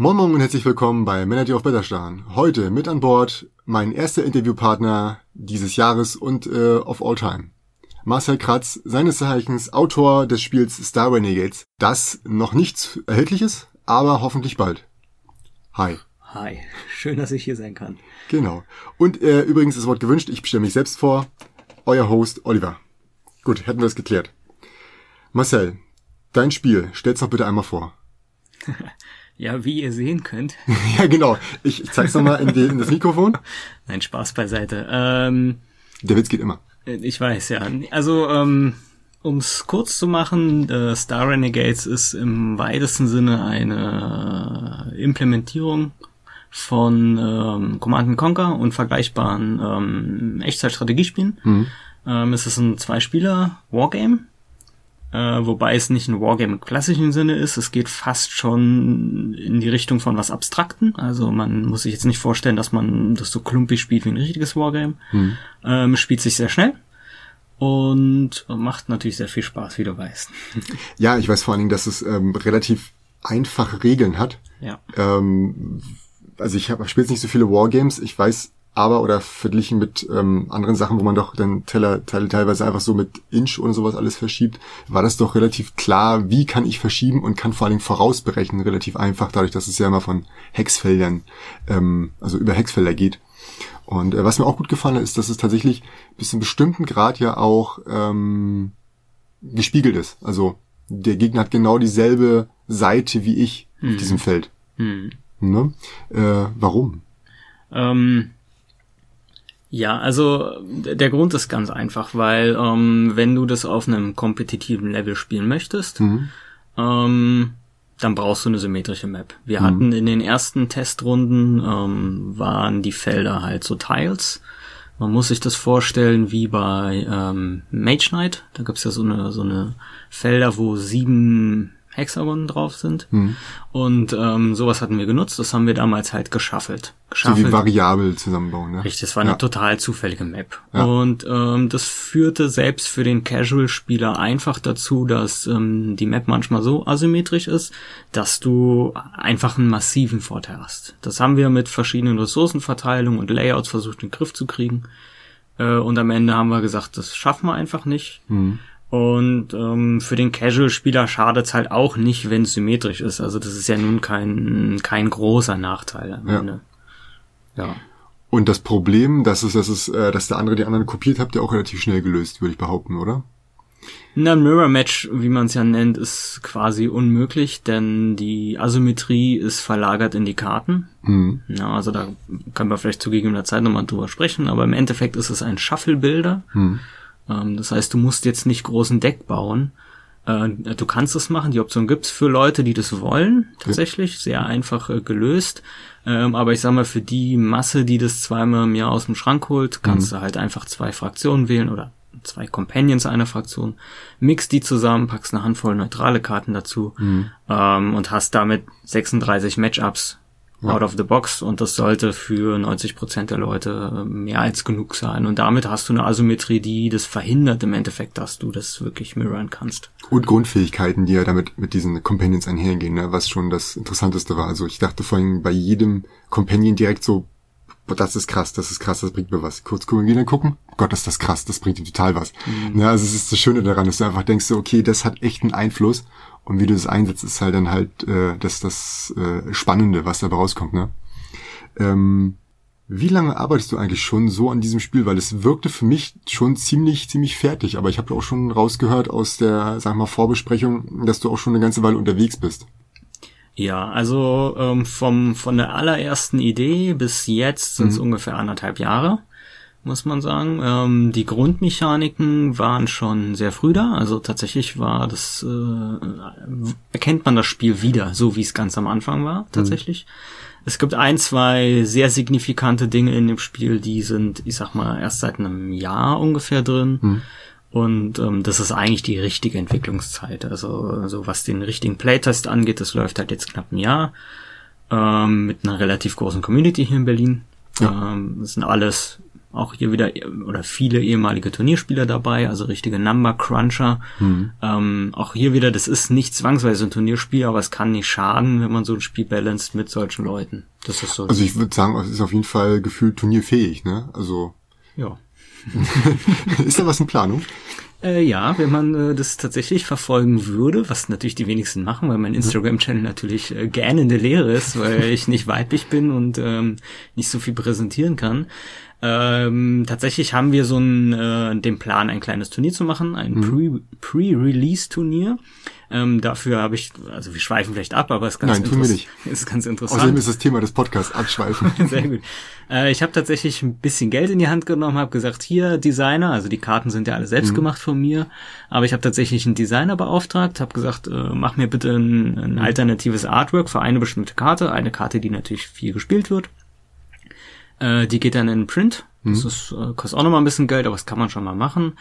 Moin Moin und herzlich willkommen bei Männer, die auf Betterstarren. Heute mit an Bord mein erster Interviewpartner dieses Jahres und äh, of all time. Marcel Kratz, seines Zeichens Autor des Spiels Star Renegades, das noch nicht erhältlich ist, aber hoffentlich bald. Hi. Hi, schön, dass ich hier sein kann. Genau. Und äh, übrigens das Wort gewünscht, ich stelle mich selbst vor, euer Host Oliver. Gut, hätten wir das geklärt. Marcel, dein Spiel, stell's doch bitte einmal vor. Ja, wie ihr sehen könnt. ja, genau. Ich, ich zeig's nochmal in, die, in das Mikrofon. Nein, Spaß beiseite. Ähm, Der Witz geht immer. ich weiß, ja. Also, ähm, um's kurz zu machen, äh, Star Renegades ist im weitesten Sinne eine Implementierung von ähm, Command Conquer und vergleichbaren ähm, Echtzeitstrategiespielen. Mhm. Ähm, es ist ein Zwei-Spieler-Wargame äh, wobei es nicht ein Wargame im klassischen Sinne ist. Es geht fast schon in die Richtung von was Abstrakten. Also man muss sich jetzt nicht vorstellen, dass man das so klumpig spielt wie ein richtiges Wargame. Hm. Ähm, spielt sich sehr schnell und macht natürlich sehr viel Spaß, wie du weißt. Ja, ich weiß vor allen Dingen, dass es ähm, relativ einfache Regeln hat. ja. Ähm, also ich habe spiele jetzt nicht so viele Wargames. Ich weiß aber oder verglichen mit ähm, anderen Sachen, wo man doch dann Teller, Teile teilweise einfach so mit Inch und sowas alles verschiebt, war das doch relativ klar, wie kann ich verschieben und kann vor allen Dingen vorausberechnen, relativ einfach, dadurch, dass es ja immer von Hexfeldern, ähm, also über Hexfelder geht. Und äh, was mir auch gut gefallen hat, ist, dass es tatsächlich bis zu einem bestimmten Grad ja auch ähm, gespiegelt ist. Also der Gegner hat genau dieselbe Seite wie ich auf diesem Feld. Hm. Ne? Äh, warum? Ähm, ja, also der Grund ist ganz einfach, weil ähm, wenn du das auf einem kompetitiven Level spielen möchtest, Mhm. ähm, dann brauchst du eine symmetrische Map. Wir Mhm. hatten in den ersten Testrunden ähm, waren die Felder halt so Tiles. Man muss sich das vorstellen wie bei ähm, Mage Knight. Da gibt's ja so eine so eine Felder, wo sieben Hexagonen drauf sind. Mhm. Und ähm, sowas hatten wir genutzt. Das haben wir damals halt geschaffelt. So geschaffelt. wie variabel zusammenbauen, ne? Richtig, das war eine Ja. total zufällige Map. Ja. Und ähm, das führte selbst für den Casual-Spieler einfach dazu, dass ähm, die Map manchmal so asymmetrisch ist, dass du einfach einen massiven Vorteil hast. Das haben wir mit verschiedenen Ressourcenverteilungen und Layouts versucht in den Griff zu kriegen. Äh, und am Ende haben wir gesagt, das schaffen wir einfach nicht. Mhm. Und ähm, für den Casual-Spieler schadet's halt auch nicht, wenn es symmetrisch ist. Also das ist ja nun kein, kein großer Nachteil am Ja. Ende. Ja. Und das Problem, dass es, dass es, äh, dass der andere die anderen kopiert, habt ihr auch relativ schnell gelöst, würde ich behaupten, oder? Na, ein Mirror Match, wie man es ja nennt, ist quasi unmöglich, denn die Asymmetrie ist verlagert in die Karten. Mhm. Ja, also da können wir vielleicht zu gegebener Zeit nochmal drüber sprechen, aber im Endeffekt ist es ein Shuffle-Builder. Mhm. Ähm, das heißt, du musst jetzt nicht großen Deck bauen. Äh, du kannst es machen, die Option gibt's für Leute, die das wollen, tatsächlich, sehr einfach äh, gelöst. Ähm, aber ich sag mal, für die Masse, die das zweimal im Jahr aus dem Schrank holt, kannst du halt einfach zwei Fraktionen wählen oder zwei Companions einer Fraktion, mix die zusammen, packst eine Handvoll neutrale Karten dazu ähm, und hast damit 36 Matchups Ja. out of the box und das sollte für 90 Prozent der Leute äh, mehr als genug sein und damit hast du eine Asymmetrie, die das verhindert im Endeffekt, dass du das wirklich mirrorn kannst. Und Grundfähigkeiten, die ja damit mit diesen Companions einhergehen, ne? was schon das Interessanteste war. Also ich dachte vorhin bei jedem Companion direkt so, das ist krass, das ist krass, das bringt mir was. Kurz gucken, wieder gucken, Gott, ist das krass, das bringt ihm total was. Ne? Also es ist das Schöne daran, dass du einfach denkst, okay, das hat echt einen Einfluss und wie du das einsetzt, ist halt dann halt äh, das, das äh, Spannende, was dabei rauskommt. Ne? Ähm, wie lange arbeitest du eigentlich schon so an diesem Spiel? Weil es wirkte für mich schon ziemlich, ziemlich fertig. Aber ich habe auch schon rausgehört aus der, sag mal, Vorbesprechung, dass du auch schon eine ganze Weile unterwegs bist. Ja, also ähm, vom von der allerersten Idee bis jetzt sind es Mhm. ungefähr anderthalb Jahre, muss man sagen. Ähm, die Grundmechaniken waren schon sehr früh da. Also tatsächlich war das äh, erkennt man das Spiel wieder, so wie es ganz am Anfang war. Tatsächlich. Es gibt ein, zwei sehr signifikante Dinge in dem Spiel, die sind, ich sag mal, erst seit einem Jahr ungefähr drin. Mhm. Und ähm, das ist eigentlich die richtige Entwicklungszeit. Also, also was den richtigen Playtest angeht, das läuft halt jetzt knapp ein Jahr ähm, mit einer relativ großen Community hier in Berlin. Ja. Ähm, das sind alles auch hier wieder oder viele ehemalige Turnierspieler dabei, also richtige Number Cruncher. Mhm. Ähm, auch hier wieder, das ist nicht zwangsweise ein Turnierspiel, aber es kann nicht schaden, wenn man so ein Spiel balanced mit solchen Leuten. Das ist so. Also ich würde sagen, es ist auf jeden Fall gefühlt turnierfähig, ne? Also. Ja. ist da was in Planung? Äh, ja, wenn man äh, das tatsächlich verfolgen würde, was natürlich die wenigsten machen, weil mein Instagram-Channel natürlich äh, gähnende Leere ist, weil ich nicht weiblich bin und ähm, nicht so viel präsentieren kann. Ähm, tatsächlich haben wir so einen, äh, den Plan, ein kleines Turnier zu machen, ein mhm. Pre-Release-Turnier. Ähm, dafür habe ich, also wir schweifen vielleicht ab, aber es ist ganz, Nein, tun wir nicht. ist ganz interessant. Außerdem ist das Thema des Podcasts abschweifen. Sehr gut. Äh, ich habe tatsächlich ein bisschen Geld in die Hand genommen, habe gesagt, hier Designer, also die Karten sind ja alle selbst mhm. gemacht von mir, aber ich habe tatsächlich einen Designer beauftragt, habe gesagt, äh, mach mir bitte ein, ein mhm. alternatives Artwork für eine bestimmte Karte, eine Karte, die natürlich viel gespielt wird. Äh, die geht dann in Print. Das mhm. ist, äh, kostet auch nochmal ein bisschen Geld, aber das kann man schon mal machen.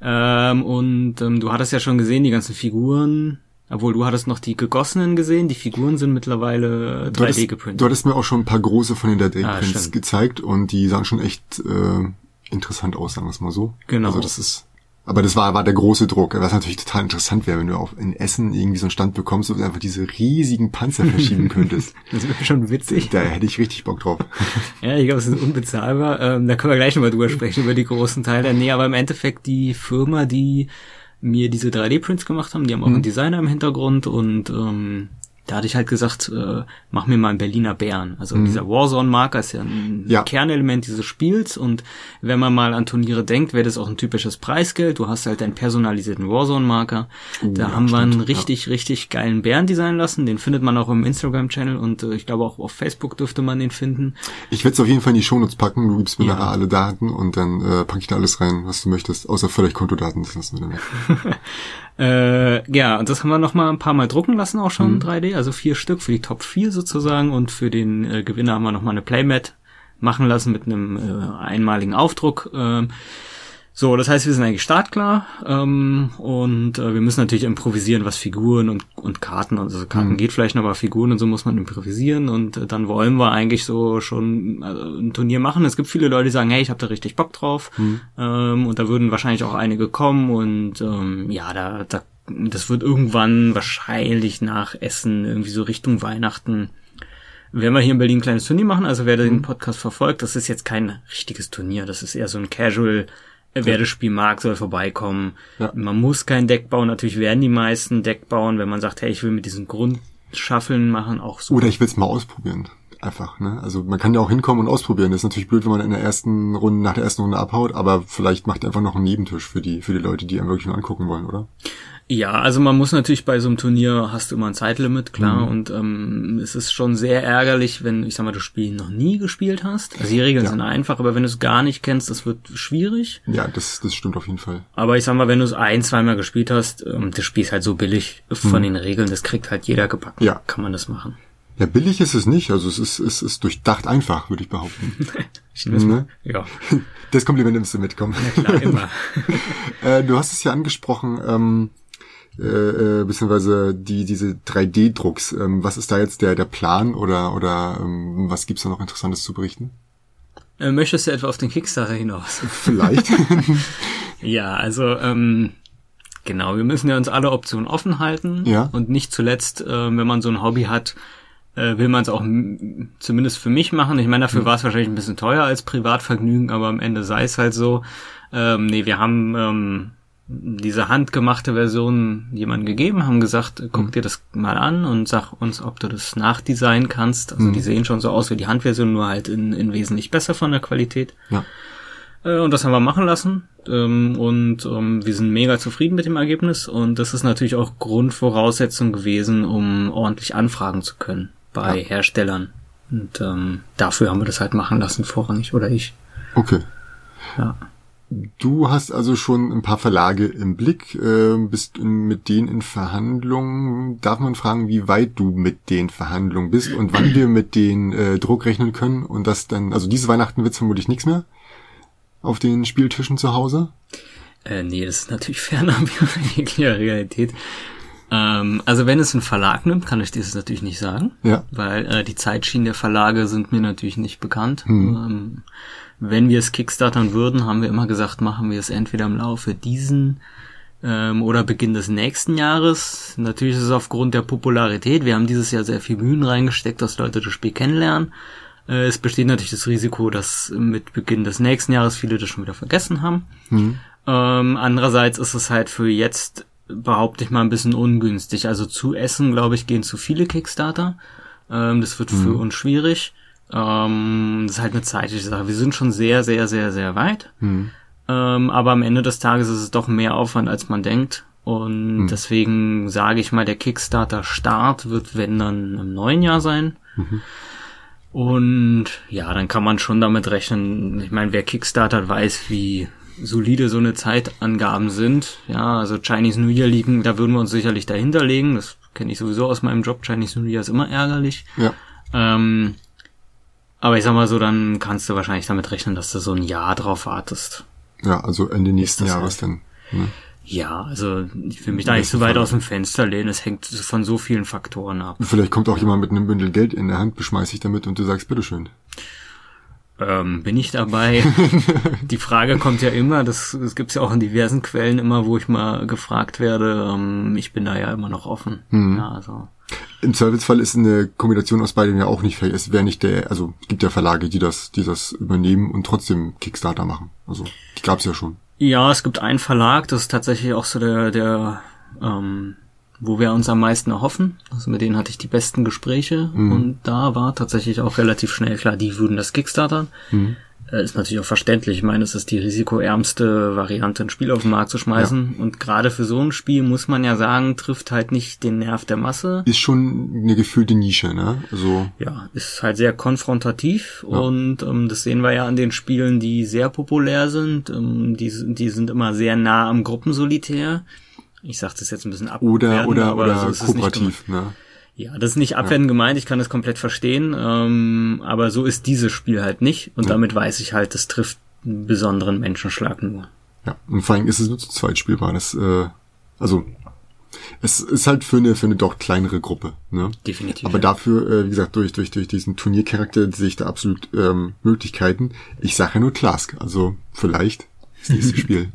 Ähm, und ähm, du hattest ja schon gesehen, die ganzen Figuren, obwohl du hattest noch die gegossenen gesehen, die Figuren sind mittlerweile 3D geprintet. Du hattest mir auch schon ein paar große von den 3D-Prints ah, gezeigt und die sahen schon echt äh, interessant aus, sagen wir es mal so. Genau. Also das ist aber das war, war der große Druck. Was natürlich total interessant wäre, wenn du auch in Essen irgendwie so einen Stand bekommst und einfach diese riesigen Panzer verschieben könntest. das wäre schon witzig. Da hätte ich richtig Bock drauf. ja, ich glaube, es ist unbezahlbar. Ähm, da können wir gleich nochmal drüber sprechen, über die großen Teile. Nee, aber im Endeffekt die Firma, die mir diese 3D-Prints gemacht haben, die haben auch mhm. einen Designer im Hintergrund und ähm, da hatte ich halt gesagt, äh, mach mir mal einen Berliner Bären. Also mhm. dieser Warzone-Marker ist ja ein ja. Kernelement dieses Spiels und wenn man mal an Turniere denkt, wäre das auch ein typisches Preisgeld. Du hast halt einen personalisierten Warzone-Marker. Uh, da ja, haben wir einen richtig, ja. richtig geilen Bären designen lassen. Den findet man auch im Instagram-Channel und äh, ich glaube auch auf Facebook dürfte man den finden. Ich werde es auf jeden Fall in die Shownotes packen. Du gibst mir nachher alle Daten und dann äh, packe ich da alles rein, was du möchtest, außer vielleicht Kontodaten. Das lassen wir dann weg. Äh, ja, und das haben wir noch mal ein paar Mal drucken lassen, auch schon mhm. 3D, also vier Stück für die Top 4 sozusagen und für den äh, Gewinner haben wir noch mal eine Playmat machen lassen mit einem äh, einmaligen Aufdruck. Äh, so, das heißt, wir sind eigentlich startklar ähm, und äh, wir müssen natürlich improvisieren, was Figuren und, und Karten, also Karten mhm. geht vielleicht noch, aber Figuren und so muss man improvisieren und äh, dann wollen wir eigentlich so schon äh, ein Turnier machen. Es gibt viele Leute, die sagen, hey, ich habe da richtig Bock drauf mhm. ähm, und da würden wahrscheinlich auch einige kommen und ähm, ja, da, da das wird irgendwann wahrscheinlich nach Essen irgendwie so Richtung Weihnachten werden wir hier in Berlin ein kleines Turnier machen. Also wer den mhm. Podcast verfolgt, das ist jetzt kein richtiges Turnier, das ist eher so ein Casual Wer das Spiel mag, soll vorbeikommen. Ja. Man muss kein Deck bauen. Natürlich werden die meisten Deck bauen, wenn man sagt, hey, ich will mit diesen Grundschaffeln machen, auch so. Oder ich will es mal ausprobieren. Einfach, ne? Also man kann ja auch hinkommen und ausprobieren. Das ist natürlich blöd, wenn man in der ersten Runde, nach der ersten Runde abhaut, aber vielleicht macht einfach noch einen Nebentisch für die, für die Leute, die einen wirklich nur angucken wollen, oder? Ja, also man muss natürlich bei so einem Turnier hast du immer ein Zeitlimit, klar, mhm. und ähm, es ist schon sehr ärgerlich, wenn, ich sag mal, du Spiel noch nie gespielt hast. Also die Regeln ja. sind einfach, aber wenn du es gar nicht kennst, das wird schwierig. Ja, das, das stimmt auf jeden Fall. Aber ich sag mal, wenn du es ein, zweimal gespielt hast, ähm, das Spiel ist halt so billig von mhm. den Regeln, das kriegt halt jeder gebacken. Ja. Kann man das machen. Ja, billig ist es nicht, also es ist, es ist durchdacht einfach, würde ich behaupten. ich ne? Ja. Das Kompliment nimmst du mitkommen. Ja, klar, immer. äh, du hast es ja angesprochen, ähm, äh, äh, beziehungsweise die diese 3D-Drucks. Ähm, was ist da jetzt der der Plan oder oder ähm, was gibt's da noch Interessantes zu berichten? Äh, möchtest du etwa auf den Kickstarter hinaus? Vielleicht. ja, also ähm, genau, wir müssen ja uns alle Optionen offen halten ja. und nicht zuletzt, äh, wenn man so ein Hobby hat, äh, will man es auch zumindest für mich machen. Ich meine, dafür mhm. war es wahrscheinlich ein bisschen teuer als Privatvergnügen, aber am Ende sei es halt so. Ähm, nee, wir haben ähm, diese handgemachte Version jemandem gegeben, haben gesagt, guck mhm. dir das mal an und sag uns, ob du das nachdesignen kannst. Also mhm. die sehen schon so aus wie die Handversion, nur halt in, in wesentlich besser von der Qualität. Ja. Äh, und das haben wir machen lassen. Ähm, und ähm, wir sind mega zufrieden mit dem Ergebnis. Und das ist natürlich auch Grundvoraussetzung gewesen, um ordentlich anfragen zu können bei ja. Herstellern. Und ähm, dafür haben wir das halt machen lassen, vorrangig, oder ich. Okay. Ja. Du hast also schon ein paar Verlage im Blick, äh, bist mit denen in Verhandlungen. Darf man fragen, wie weit du mit den Verhandlungen bist und wann wir mit den äh, Druck rechnen können und das dann, also diese Weihnachten wird's vermutlich nichts mehr auf den Spieltischen zu Hause? Äh, nee, das ist natürlich fernab jeglicher Realität. Ähm, also wenn es einen Verlag nimmt, kann ich dieses natürlich nicht sagen, Ja. weil äh, die Zeitschienen der Verlage sind mir natürlich nicht bekannt. Ähm, wenn wir es kickstartern würden, haben wir immer gesagt, machen wir es entweder im Laufe diesen ähm, oder Beginn des nächsten Jahres. Natürlich ist es aufgrund der Popularität. Wir haben dieses Jahr sehr viel Mühen reingesteckt, dass Leute das Spiel kennenlernen. Äh, es besteht natürlich das Risiko, dass mit Beginn des nächsten Jahres viele das schon wieder vergessen haben. Ähm, andererseits ist es halt für jetzt, behaupte ich mal, ein bisschen ungünstig. Also zu Essen, glaube ich, gehen zu viele Kickstarter. Ähm, das wird für uns schwierig. Ähm, das ist halt eine zeitliche Sache. Wir sind schon sehr, sehr, sehr, sehr weit. Ähm, aber am Ende des Tages ist es doch mehr Aufwand, als man denkt. Und deswegen sage ich mal, der Kickstarter-Start wird, wenn dann im neuen Jahr sein. Und ja, dann kann man schon damit rechnen. Ich meine, wer Kickstarter weiß, wie solide so eine Zeitangaben sind. Ja, also Chinese New Year liegen, da würden wir uns sicherlich dahinter legen. Das kenne ich sowieso aus meinem Job. Chinese New Year ist immer ärgerlich. Ja. Ähm, aber ich sag mal so, dann kannst du wahrscheinlich damit rechnen, dass du so ein Jahr drauf wartest. Ja, also Ende nächsten Jahres dann. Ne? Ja, also ich will mich da nicht so weit aus dem Fenster lehnen. Es hängt von so vielen Faktoren ab. Vielleicht kommt auch jemand mit einem Bündel Geld in der Hand, beschmeiß ich damit und du sagst, bitteschön. Ähm, bin ich dabei? Die Frage kommt ja immer, das, das gibt's ja auch in diversen Quellen immer, wo ich mal gefragt werde. Ähm, ich bin da ja immer noch offen. Ja, also. Im Zweifelsfall ist eine Kombination aus beidem ja auch nicht fair. Es wäre nicht der, also es gibt ja Verlage, die das, die das übernehmen und trotzdem Kickstarter machen. Also die gab's ja schon. Ja, es gibt einen Verlag, das ist tatsächlich auch so der, der ähm, wo wir uns am meisten erhoffen. Also mit denen hatte ich die besten Gespräche und da war tatsächlich auch relativ schnell klar, die würden das Kickstartern. Äh, Ist natürlich auch verständlich. Ich meine, es ist die risikoärmste Variante, ein Spiel auf den Markt zu schmeißen. Und gerade für so ein Spiel muss man ja sagen, trifft halt nicht den Nerv der Masse. Ist schon eine gefühlte Nische, ne? Also Ja, ist halt sehr konfrontativ und ähm, das sehen wir ja an den Spielen, die sehr populär sind. Ähm, die, die sind immer sehr nah am Gruppensolitär. Ich sag das jetzt ein bisschen ab. oder oder oder kooperativ, ne? Ja, das ist nicht abwertend gemeint, ich kann das komplett verstehen, ähm, aber so ist dieses Spiel halt nicht und damit weiß ich halt, das trifft einen besonderen Menschenschlag nur. Ja, und vor allem ist es nur zu zweit spielbar. Das, äh, also es ist halt für eine für eine doch kleinere Gruppe, ne? Definitiv. Aber dafür, äh, wie gesagt, durch durch durch diesen Turniercharakter sehe ich da absolut ähm, Möglichkeiten. Ich sage ja nur Klask, also vielleicht das nächste Spiel.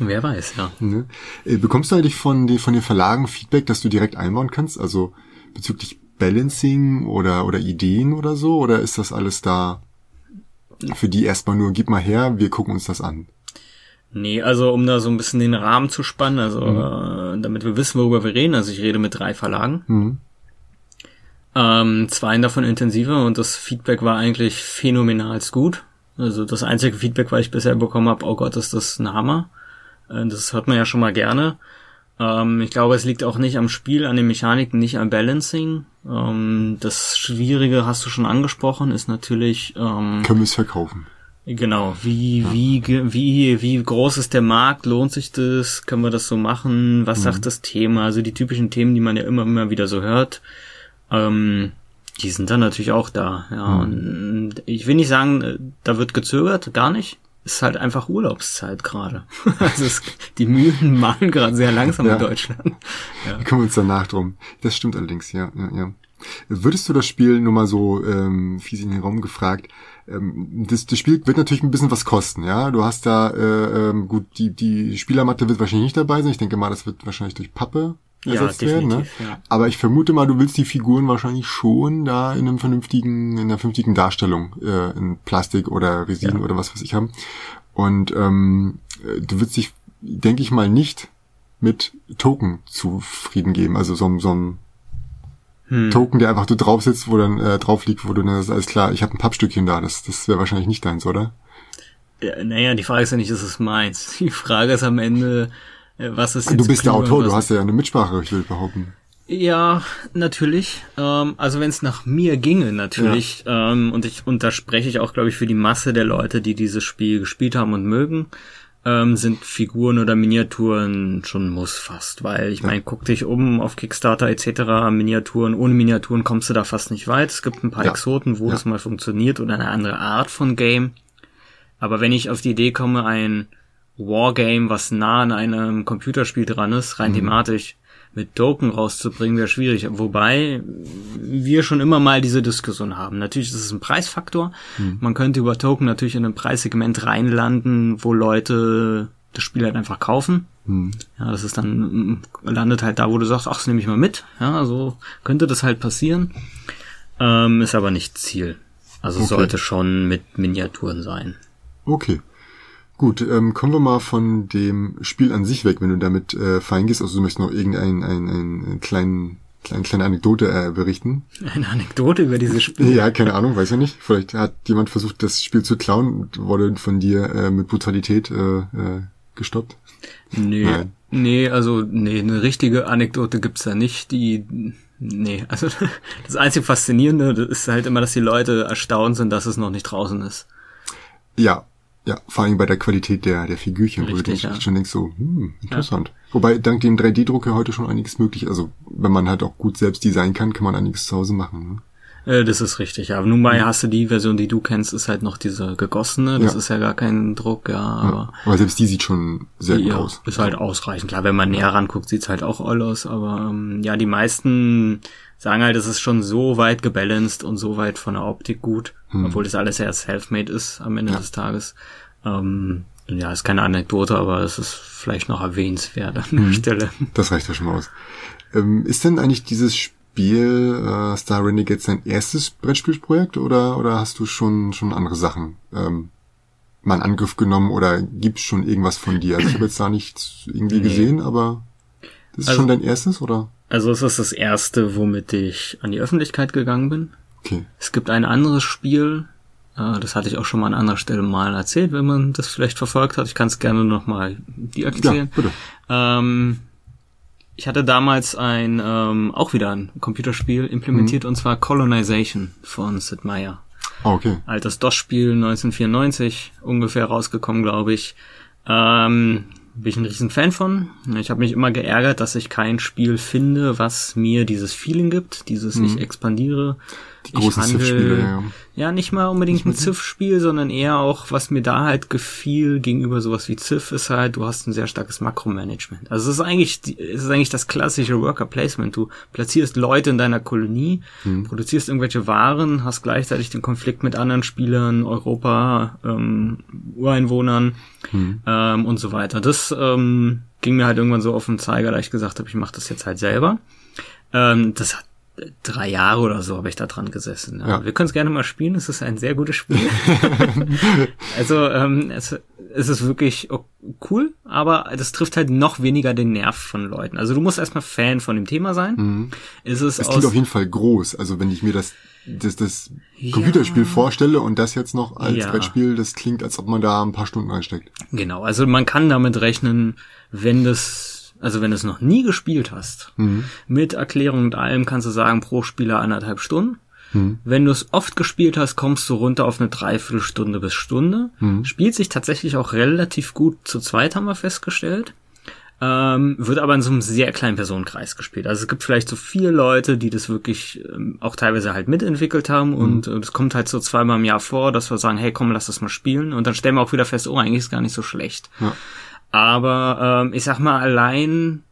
Wer weiß, ja. Ne? Äh, Bekommst du eigentlich von den, von den Verlagen Feedback, dass du direkt einbauen kannst? Also bezüglich Balancing oder, oder Ideen oder so? Oder ist das alles da für die erstmal nur, gib mal her, wir gucken uns das an? Nee, also um da so ein bisschen den Rahmen zu spannen, also äh, damit wir wissen, worüber wir reden, also ich rede mit drei Verlagen. Mhm. Ähm, zwei davon intensiver und das Feedback war eigentlich phänomenal gut. Also das einzige Feedback, was ich bisher bekommen habe, oh Gott, ist das ein Hammer. Äh, das hört man ja schon mal gerne. Ähm, ich glaube, es liegt auch nicht am Spiel, an den Mechaniken, nicht am Balancing. Ähm, das Schwierige hast du schon angesprochen, ist natürlich ähm, Können wir es verkaufen? Genau, wie, wie, ge- wie, wie groß ist der Markt? Lohnt sich das? Können wir das so machen? Was sagt das Thema? Also die typischen Themen, die man ja immer, immer wieder so hört, ähm, die sind dann natürlich auch da. Ja, und ich will nicht sagen, äh, da wird gezögert, gar nicht. Ist halt einfach Urlaubszeit gerade. also es, die Mühlen mahlen gerade sehr langsam Ja. in Deutschland. Ja. Kümmern wir uns danach drum. Das stimmt allerdings, ja, ja, ja. Würdest du das Spiel nur mal so ähm, fies in den Raum gefragt? Ähm, das, das Spiel wird natürlich ein bisschen was kosten, ja. Du hast da äh, ähm, gut die die Spielermatte wird wahrscheinlich nicht dabei sein. Ich denke mal, das wird wahrscheinlich durch Pappe Ja, ersetzt werden. Ne? ja. Aber ich vermute mal, du willst die Figuren wahrscheinlich schon da in einem vernünftigen in einer vernünftigen Darstellung äh, in Plastik oder Resin Ja. oder was weiß ich haben. Und ähm, äh, du wirst dich, denke ich mal, nicht mit Token zufrieden geben. Also so, ein- so ein Hm. Token, der einfach du drauf sitzt, wo dann äh, drauf liegt, wo du dann ist alles klar, ich habe ein Pappstückchen da, das, das wäre wahrscheinlich nicht deins, oder? Ja, naja, die Frage ist ja nicht, ist es meins. Die Frage ist am Ende, was ist Du jetzt bist der Autor, du hast ja eine Mitsprache, ich will behaupten. Ja, natürlich. Ähm, also wenn es nach mir ginge, natürlich. Ähm, und ich und da spreche ich auch, glaube ich, für die Masse der Leute, die dieses Spiel gespielt haben und mögen, ähm, sind Figuren oder Miniaturen schon Muss fast. Weil ich meine, guck dich um auf Kickstarter etc. Miniaturen. Ohne Miniaturen kommst du da fast nicht weit. Es gibt ein paar Ja. Exoten, wo Ja. das mal funktioniert oder eine andere Art von Game. Aber wenn ich auf die Idee komme, ein Wargame, was nah an einem Computerspiel dran ist, rein thematisch, mit Token rauszubringen wäre schwierig. Wobei wir schon immer mal diese Diskussion haben. Natürlich ist es ein Preisfaktor. Hm. Man könnte über Token natürlich in ein Preissegment reinlanden, wo Leute das Spiel halt einfach kaufen. Hm. Ja, das ist dann, landet halt da, wo du sagst, ach, das nehme ich mal mit. Ja, so könnte das halt passieren. Ähm, ist aber nicht Ziel. Also okay. sollte schon mit Miniaturen sein. Okay. Gut, ähm, kommen wir mal von dem Spiel an sich weg, wenn du damit äh, fein gehst. Also du möchtest noch irgendeinen einen, einen kleinen, kleine, kleine Anekdote äh, berichten. Eine Anekdote über dieses Spiel? Ja, keine Ahnung, weiß ja nicht. Vielleicht hat jemand versucht, das Spiel zu klauen und wurde von dir äh, mit Brutalität äh, äh, gestoppt. Nee, Nein. nee, also nee, eine richtige Anekdote gibt's da nicht, die nee, also das einzige faszinierende ist halt immer, dass die Leute erstaunt sind, dass es noch nicht draußen ist. Ja, ja, vor allem bei der Qualität der, der Figürchen, Richtig, wo du ja. schon denkst so, hm, interessant. Ja. Wobei dank dem 3D-Drucker heute schon einiges möglich, also wenn man halt auch gut selbst designen kann, kann man einiges zu Hause machen. Ne? Äh, das ist richtig, ja. Aber nun mal hast du die Version, die du kennst, ist halt noch diese gegossene, das ja. ist ja gar kein Druck, ja. Aber, ja. aber selbst die sieht schon sehr gut aus. Ist halt ausreichend. Klar, wenn man näher ranguckt, sieht's halt auch all aus, aber ähm, ja, die meisten sagen halt, es ist schon so weit gebalanced und so weit von der Optik gut, hm. obwohl das alles ja self-made ist am Ende ja. des Tages. Ähm, ja, ist keine Anekdote, aber es ist vielleicht noch erwähnenswert an der hm. Stelle. Das reicht ja schon mal aus. Ähm, ist denn eigentlich dieses Spiel äh, Star Renegade dein erstes Brettspielprojekt oder oder hast du schon schon andere Sachen ähm, mal in Angriff genommen oder gibt's schon irgendwas von dir? Also ich habe jetzt da nichts irgendwie nee. gesehen, aber das ist also, schon dein erstes oder? Also es ist das erste, womit ich an die Öffentlichkeit gegangen bin. Okay. Es gibt ein anderes Spiel, äh, das hatte ich auch schon mal an anderer Stelle mal erzählt, wenn man das vielleicht verfolgt hat. Ich kann es gerne nochmal die erzählen. Ja, bitte. Ähm, ich hatte damals ein, ähm, auch wieder ein Computerspiel implementiert mhm. und zwar Colonization von Sid Meier. Oh, okay. Altes DOS-Spiel 1994 ungefähr rausgekommen, glaube ich. Ähm, bin ich ein riesen Fan von. Ich habe mich immer geärgert, dass ich kein Spiel finde, was mir dieses Feeling gibt, dieses mhm. ich expandiere, die großen Ziff-Spiele, ja. Ja, nicht mal unbedingt ein Ziff-Spiel, sondern eher auch, was mir da halt gefiel gegenüber sowas wie Ziff, ist halt, du hast ein sehr starkes Makromanagement. Also es ist eigentlich, es ist eigentlich das klassische Worker Placement. Du platzierst Leute in deiner Kolonie, mhm. produzierst irgendwelche Waren, hast gleichzeitig den Konflikt mit anderen Spielern, Europa, ähm, Ureinwohnern mhm. ähm, und so weiter. Das ähm, ging mir halt irgendwann so auf den Zeiger, da ich gesagt habe, ich mache das jetzt halt selber. Ähm, das hat drei Jahre oder so habe ich da dran gesessen. Ja. Wir können es gerne mal spielen, es ist ein sehr gutes Spiel. also ähm, es, es ist wirklich cool, aber das trifft halt noch weniger den Nerv von Leuten. Also du musst erstmal Fan von dem Thema sein. Mhm. Es, ist es klingt auf jeden Fall groß. Also wenn ich mir das das, das ja. Computerspiel vorstelle und das jetzt noch als ja. Brettspiel, das klingt, als ob man da ein paar Stunden reinsteckt. Genau, also man kann damit rechnen, wenn das also wenn du es noch nie gespielt hast, mhm. mit Erklärung und allem kannst du sagen, pro Spieler anderthalb Stunden. Mhm. Wenn du es oft gespielt hast, kommst du runter auf eine Dreiviertelstunde bis Stunde. Mhm. Spielt sich tatsächlich auch relativ gut zu zweit, haben wir festgestellt. Ähm, wird aber in so einem sehr kleinen Personenkreis gespielt. Also es gibt vielleicht so vier Leute, die das wirklich ähm, auch teilweise halt mitentwickelt haben mhm. und es äh, kommt halt so zweimal im Jahr vor, dass wir sagen, hey komm, lass das mal spielen und dann stellen wir auch wieder fest, oh, eigentlich ist gar nicht so schlecht. Ja. Aber ähm, ich sag mal, allein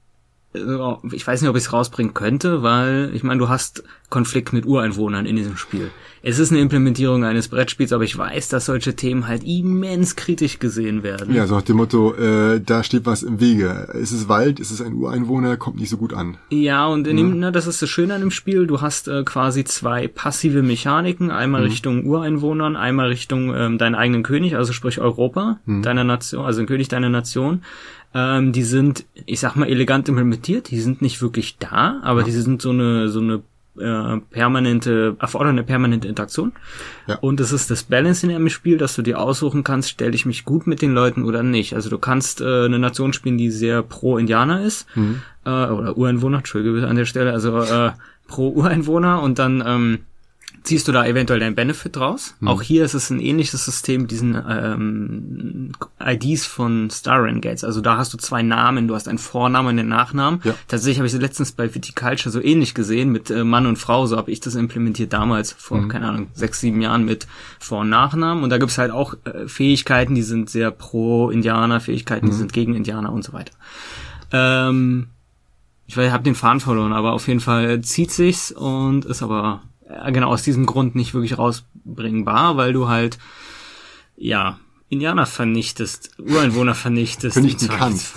ich weiß nicht, ob ich es rausbringen könnte, weil ich meine, du hast Konflikt mit Ureinwohnern in diesem Spiel. Es ist eine Implementierung eines Brettspiels, aber ich weiß, dass solche Themen halt immens kritisch gesehen werden. Ja, so nach dem Motto, äh, da steht was im Wege. Ist es Wald, ist es ein Ureinwohner, kommt nicht so gut an. Ja, und in ja. dem, na, das ist das Schöne an dem Spiel, du hast äh, quasi zwei passive Mechaniken, einmal mhm. Richtung Ureinwohnern, einmal Richtung ähm, deinen eigenen König, also sprich Europa, mhm. deiner Nation, also den König deiner Nation. Ähm, die sind, ich sag mal, elegant implementiert. Die sind nicht wirklich da, aber ja. die sind so eine so eine äh, permanente, erfordern eine permanente Interaktion. Ja. Und es ist das Balance in einem Spiel, dass du dir aussuchen kannst, stelle ich mich gut mit den Leuten oder nicht. Also du kannst äh, eine Nation spielen, die sehr pro Indianer ist, mhm. äh, oder Ureinwohner, Entschuldige an der Stelle, also äh, pro Ureinwohner und dann ähm, ziehst du da eventuell deinen Benefit draus. Mhm. Auch hier ist es ein ähnliches System mit diesen ähm, IDs von Star Renegades. Also da hast du zwei Namen, du hast einen Vornamen und einen Nachnamen. Ja. Tatsächlich habe ich letztens bei Viticulture so ähnlich gesehen mit äh, Mann und Frau. So habe ich das implementiert damals vor, mhm. keine Ahnung, sechs, sieben Jahren mit Vor- und Nachnamen. Und da gibt's halt auch äh, Fähigkeiten, die sind sehr pro Indianer, Fähigkeiten, mhm. die sind gegen Indianer und so weiter. Ähm, ich habe den Faden verloren, aber auf jeden Fall zieht sich's und ist aber äh, genau aus diesem Grund nicht wirklich rausbringbar, weil du halt ja Indianer vernichtest, Ureinwohner vernichtest. Vernichten kannst.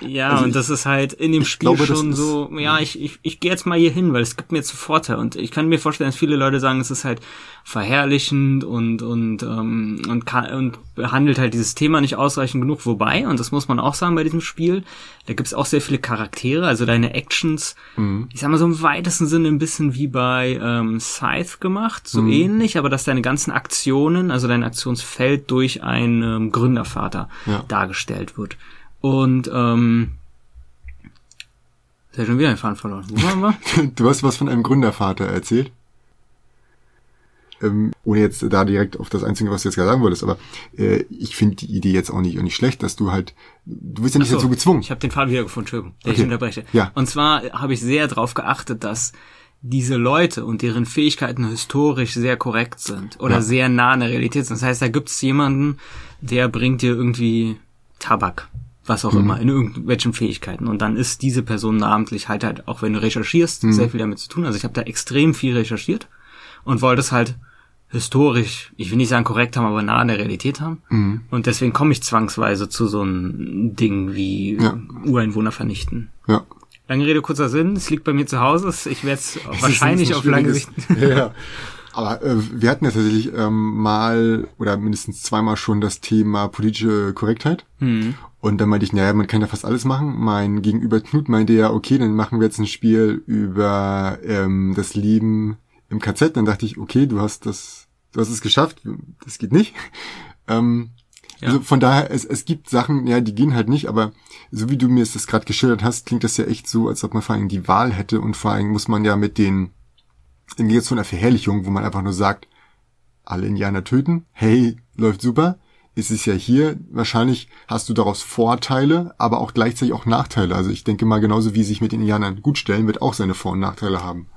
Ja, also und das ist halt in dem Spiel glaube, schon so, ja, ich, ich, ich gehe jetzt mal hier hin, weil es gibt mir jetzt einen Vorteil. Und ich kann mir vorstellen, dass viele Leute sagen, es ist halt verherrlichend und, und, ähm, und, kann, und behandelt halt dieses Thema nicht ausreichend genug. Wobei, und das muss man auch sagen bei diesem Spiel, da gibt's auch sehr viele Charaktere, also deine Actions, mhm. ich sag mal so im weitesten Sinne ein bisschen wie bei ähm, Scythe gemacht, so mhm. ähnlich, aber dass deine ganzen Aktionen, also dein Aktionsfeld durch einen ähm, Gründervater ja. dargestellt wird. Und ähm, ja schon wieder ein Faden verloren. Wo waren wir? du hast was von einem Gründervater erzählt. Ähm, ohne jetzt da direkt auf das Einzige, was du jetzt gerade sagen wolltest, aber äh, ich finde die Idee jetzt auch nicht, auch nicht schlecht, dass du halt, du bist ja nicht so, dazu gezwungen. Ich habe den Faden wieder gefunden, Entschuldigung, der okay. ich unterbreche. Ja. Und zwar habe ich sehr darauf geachtet, dass diese Leute und deren Fähigkeiten historisch sehr korrekt sind oder ja. sehr nah an der Realität sind. Das heißt, da gibt es jemanden, der bringt dir irgendwie Tabak was auch mhm. immer, in irgendwelchen Fähigkeiten. Und dann ist diese Person namentlich halt halt, auch wenn du recherchierst, mhm. sehr viel damit zu tun. Also ich habe da extrem viel recherchiert und wollte es halt historisch, ich will nicht sagen korrekt haben, aber nah an der Realität haben. Mhm. Und deswegen komme ich zwangsweise zu so einem Ding wie ja. Ureinwohner vernichten. Ja. Lange Rede, kurzer Sinn, es liegt bei mir zu Hause, ich werde es wahrscheinlich auf lange Sicht. Ja. Aber äh, wir hatten ja tatsächlich ähm, mal oder mindestens zweimal schon das Thema politische Korrektheit. Mhm. Und dann meinte ich, naja, man kann ja fast alles machen. Mein Gegenüber Knut meinte ja, okay, dann machen wir jetzt ein Spiel über ähm, das Leben im KZ. Dann dachte ich, okay, du hast das, du hast es geschafft. Das geht nicht. Ähm, ja. Also von daher, es, es gibt Sachen, ja, die gehen halt nicht, aber so wie du mir das gerade geschildert hast, klingt das ja echt so, als ob man vor allem die Wahl hätte und vor allem muss man ja mit den, in jetzt so einer Verherrlichung, wo man einfach nur sagt, alle Indianer töten, hey, läuft super, ist es ja hier, wahrscheinlich hast du daraus Vorteile, aber auch gleichzeitig auch Nachteile. Also ich denke mal, genauso wie sich mit den Indianern gut stellen, wird auch seine Vor- und Nachteile haben.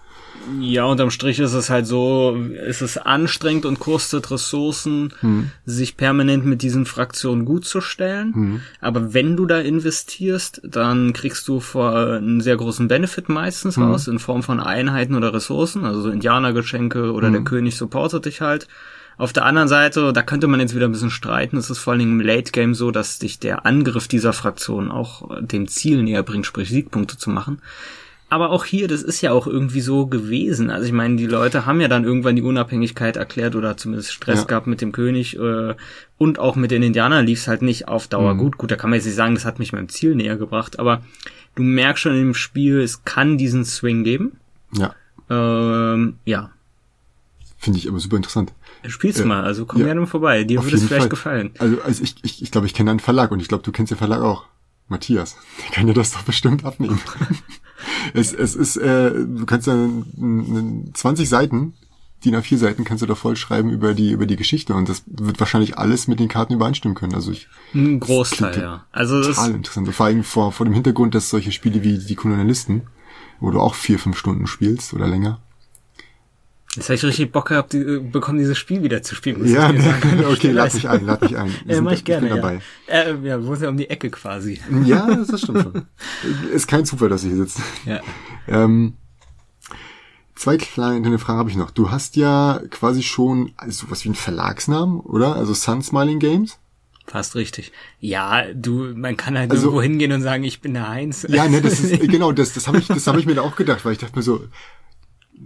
Ja, unterm Strich ist es halt so, ist es anstrengend und kostet Ressourcen, hm. sich permanent mit diesen Fraktionen gut zu stellen. Hm. Aber wenn du da investierst, dann kriegst du vor einen sehr großen Benefit meistens hm. raus, in Form von Einheiten oder Ressourcen, also so Indianergeschenke oder der hm. König supportet dich halt. Auf der anderen Seite, da könnte man jetzt wieder ein bisschen streiten, es ist vor allen Dingen im Late Game so, dass dich der Angriff dieser Fraktion auch dem Ziel näher bringt, sprich Siegpunkte zu machen. Aber auch hier, das ist ja auch irgendwie so gewesen. Also ich meine, die Leute haben ja dann irgendwann die Unabhängigkeit erklärt oder zumindest Stress ja. gehabt mit dem König äh, und auch mit den Indianern lief es halt nicht auf Dauer mhm. gut. Gut, da kann man jetzt nicht sagen, das hat mich meinem Ziel näher gebracht, aber du merkst schon im Spiel, es kann diesen Swing geben. Ja. Ähm, ja. Finde ich aber super interessant. Spiel's äh, mal, also komm ja, gerne vorbei. Dir würde es vielleicht Fall. gefallen. Also, also ich, ich, ich glaube, ich kenne einen Verlag und ich glaube, du kennst den Verlag auch. Matthias, der kann dir das doch bestimmt abnehmen. es, es ist, äh, du kannst ja 20 Seiten, DIN A4 Seiten kannst du da voll schreiben über die, über die Geschichte und das wird wahrscheinlich alles mit den Karten übereinstimmen können. Also ich. Ein Großteil, ja. Also total interessant. Vor allem vor, vor dem Hintergrund, dass solche Spiele wie die Kolonialisten, wo du auch vier, fünf Stunden spielst oder länger, Jetzt habe ich richtig Bock gehabt, die, äh, bekommen, dieses Spiel wieder zu spielen. ja, ne, okay, lad mich ein, lad mich ein. Ja, mach ich gerne. Ich dabei. Ja, äh, ja muss ja um die Ecke quasi. Ja, das stimmt schon. Ist kein Zufall, dass ich hier sitze. Ja. Ähm, zwei kleine Fragen habe ich noch. Du hast ja quasi schon sowas wie einen Verlagsnamen, oder? Also Sun Smiling Games? Fast richtig. Ja, du, man kann halt also, irgendwo hingehen und sagen, ich bin der Heinz. Ja, ne, das ist genau das. Das habe ich, das habe ich mir da auch gedacht, weil ich dachte mir so,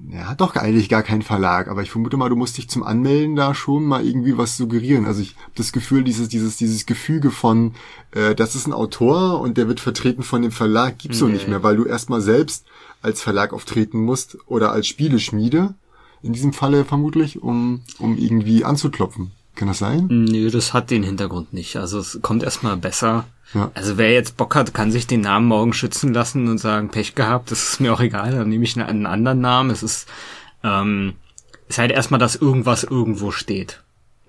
ja, doch eigentlich gar kein Verlag, aber ich vermute mal, du musst dich zum Anmelden da schon mal irgendwie was suggerieren. Also ich habe das Gefühl, dieses dieses dieses Gefüge von, äh, das ist ein Autor und der wird vertreten von dem Verlag, gibt's nee. so nicht mehr, weil du erstmal selbst als Verlag auftreten musst oder als Spieleschmiede in diesem Falle vermutlich, um um irgendwie anzuklopfen. Kann das sein? Nö, das hat den Hintergrund nicht. Also es kommt erstmal besser. Ja. Also wer jetzt Bock hat, kann sich den Namen morgen schützen lassen und sagen, Pech gehabt, das ist mir auch egal, dann nehme ich einen anderen Namen. Es ist, ähm, ist halt erstmal, dass irgendwas irgendwo steht.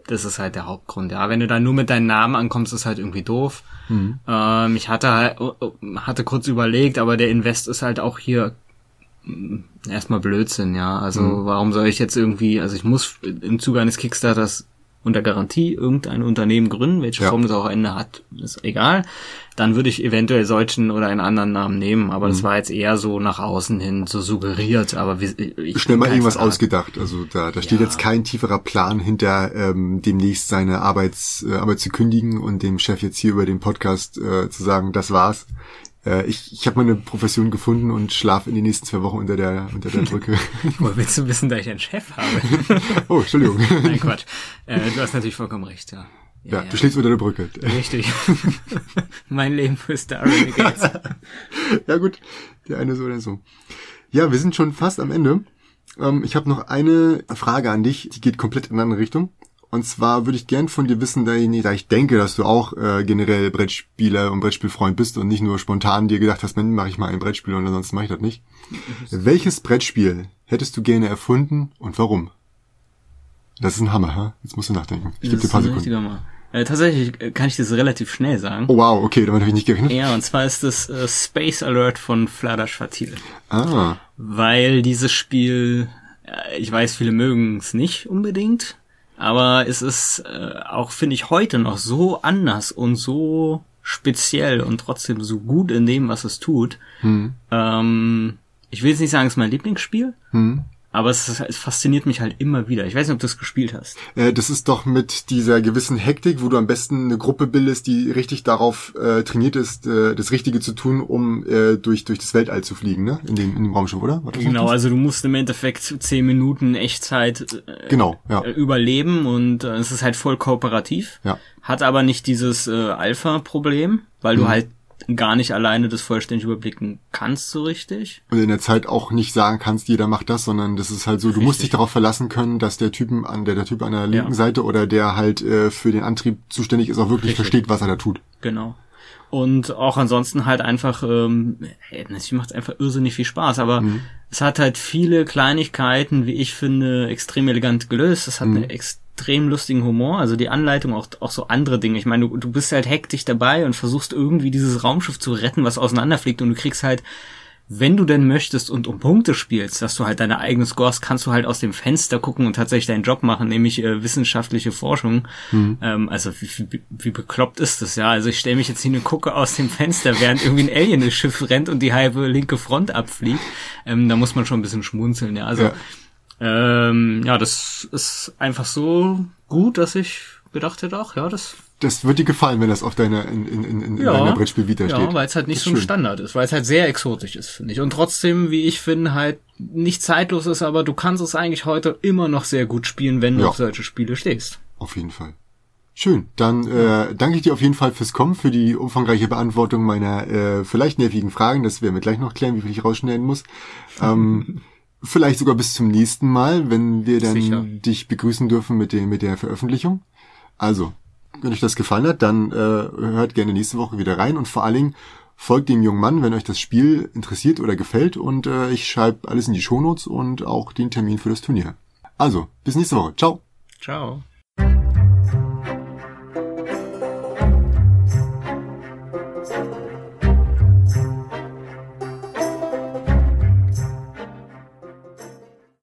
Das ist halt der Hauptgrund, ja. Wenn du dann nur mit deinem Namen ankommst, ist halt irgendwie doof. Mhm. Ähm, ich hatte halt, oh, oh, hatte kurz überlegt, aber der Invest ist halt auch hier mm, erstmal Blödsinn, ja. Also mhm. warum soll ich jetzt irgendwie, also ich muss im Zuge eines Kickstarters unter Garantie irgendein Unternehmen gründen, welche ja. Form das auch am Ende hat, ist egal, dann würde ich eventuell solchen oder einen anderen Namen nehmen, aber mhm. das war jetzt eher so nach außen hin so suggeriert, aber ich schnell mal irgendwas verraten. ausgedacht, also da, da steht ja. jetzt kein tieferer Plan hinter ähm, demnächst seine Arbeits, äh, Arbeit zu kündigen und dem Chef jetzt hier über den Podcast äh, zu sagen, das war's. Äh, ich ich habe meine Profession gefunden und schlafe in den nächsten zwei Wochen unter der unter der Brücke. Woher willst du wissen, dass ich einen Chef habe? oh, Entschuldigung. Nein, Quatsch. Äh, du hast natürlich vollkommen recht, ja. Ja, ja, du schläfst unter der Brücke. Richtig. mein Leben für Star Renegades. ja gut, der eine so oder so. Ja, wir sind schon fast am Ende. Ähm, ich habe noch eine Frage an dich, die geht komplett in eine andere Richtung. Und zwar würde ich gern von dir wissen, da ich denke, dass du auch äh, generell Brettspieler und Brettspielfreund bist und nicht nur spontan dir gedacht hast, Mensch, mache ich mal ein Brettspiel und ansonsten mache ich das nicht. Welches Brettspiel hättest du gerne erfunden und warum? Das ist ein Hammer, ha? Jetzt musst du nachdenken. Ich gebe dir ein paar Sekunden. Äh, tatsächlich äh, kann ich das relativ schnell sagen. Oh wow, okay, damit habe ich nicht gerechnet. Ja, und zwar ist das äh, Space Alert von Vladas Fatile. Ah. Weil dieses Spiel, äh, ich weiß, viele mögen es nicht unbedingt, aber es ist äh, auch, finde ich, heute noch so anders und so speziell und trotzdem so gut in dem, was es tut. Hm. Ähm, ich will jetzt nicht sagen, es ist mein Lieblingsspiel, hm. Aber es, ist, es, fasziniert mich halt immer wieder. Ich weiß nicht, ob du das gespielt hast. Äh, das ist doch mit dieser gewissen Hektik, wo du am besten eine Gruppe bildest, die richtig darauf äh, trainiert ist, äh, das Richtige zu tun, um äh, durch, durch das Weltall zu fliegen, ne? In dem, in dem Raumschiff, oder? Genau, also du musst im Endeffekt zehn Minuten Echtzeit äh, genau, ja. Überleben und äh, es ist halt voll kooperativ. Ja. Hat aber nicht dieses Alpha-Problem, weil mhm. du halt gar nicht alleine das vollständig überblicken kannst so richtig. Und in der Zeit auch nicht sagen kannst, jeder macht das, sondern das ist halt so, richtig. du musst dich darauf verlassen können, dass der Typen an der, der Typ an der linken ja. Seite oder der halt äh, für den Antrieb zuständig ist, auch wirklich richtig. versteht, was er da tut. Genau. Und auch ansonsten halt einfach, ähm, natürlich macht es einfach irrsinnig viel Spaß, aber mhm. es hat halt viele Kleinigkeiten, wie ich finde, extrem elegant gelöst. Es hat mhm. eine extrem extrem lustigen Humor, also die Anleitung, auch, auch so andere Dinge. Ich meine, du, du bist halt hektisch dabei und versuchst irgendwie dieses Raumschiff zu retten, was auseinanderfliegt und du kriegst halt, wenn du denn möchtest und um Punkte spielst, dass du halt deine eigenen Scores, kannst du halt aus dem Fenster gucken und tatsächlich deinen Job machen, nämlich äh, wissenschaftliche Forschung. Mhm. Ähm, also wie, wie, wie bekloppt ist das, ja? Also ich stelle mich jetzt hin und gucke aus dem Fenster, während irgendwie ein Alien das Schiff rennt und die halbe linke Front abfliegt. Ähm, da muss man schon ein bisschen schmunzeln, ja. Also ja ähm, ja, das ist einfach so gut, dass ich gedacht hätte, ach ja, das. Das wird dir gefallen, wenn das auf deiner in, in, in, in ja, deiner Brettspiel Vita steht. Ja, weil es halt nicht so ein schön. Standard ist, weil es halt sehr exotisch ist, finde ich. Und trotzdem, wie ich finde, halt nicht zeitlos ist, aber du kannst es eigentlich heute immer noch sehr gut spielen, wenn du ja. auf solche Spiele stehst. Auf jeden Fall. Schön. Dann äh, danke ich dir auf jeden Fall fürs Kommen, für die umfangreiche Beantwortung meiner äh, vielleicht nervigen Fragen. Das werden wir gleich noch klären, wie viel ich rausschneiden muss. Ähm, Vielleicht sogar bis zum nächsten Mal, wenn wir dann Sicher. dich begrüßen dürfen mit, dem, mit der Veröffentlichung. Also, wenn euch das gefallen hat, dann äh, hört gerne nächste Woche wieder rein und vor allen Dingen folgt dem jungen Mann, wenn euch das Spiel interessiert oder gefällt und äh, ich schreibe alles in die Shownotes und auch den Termin für das Turnier. Also, bis nächste Woche. Ciao. Ciao.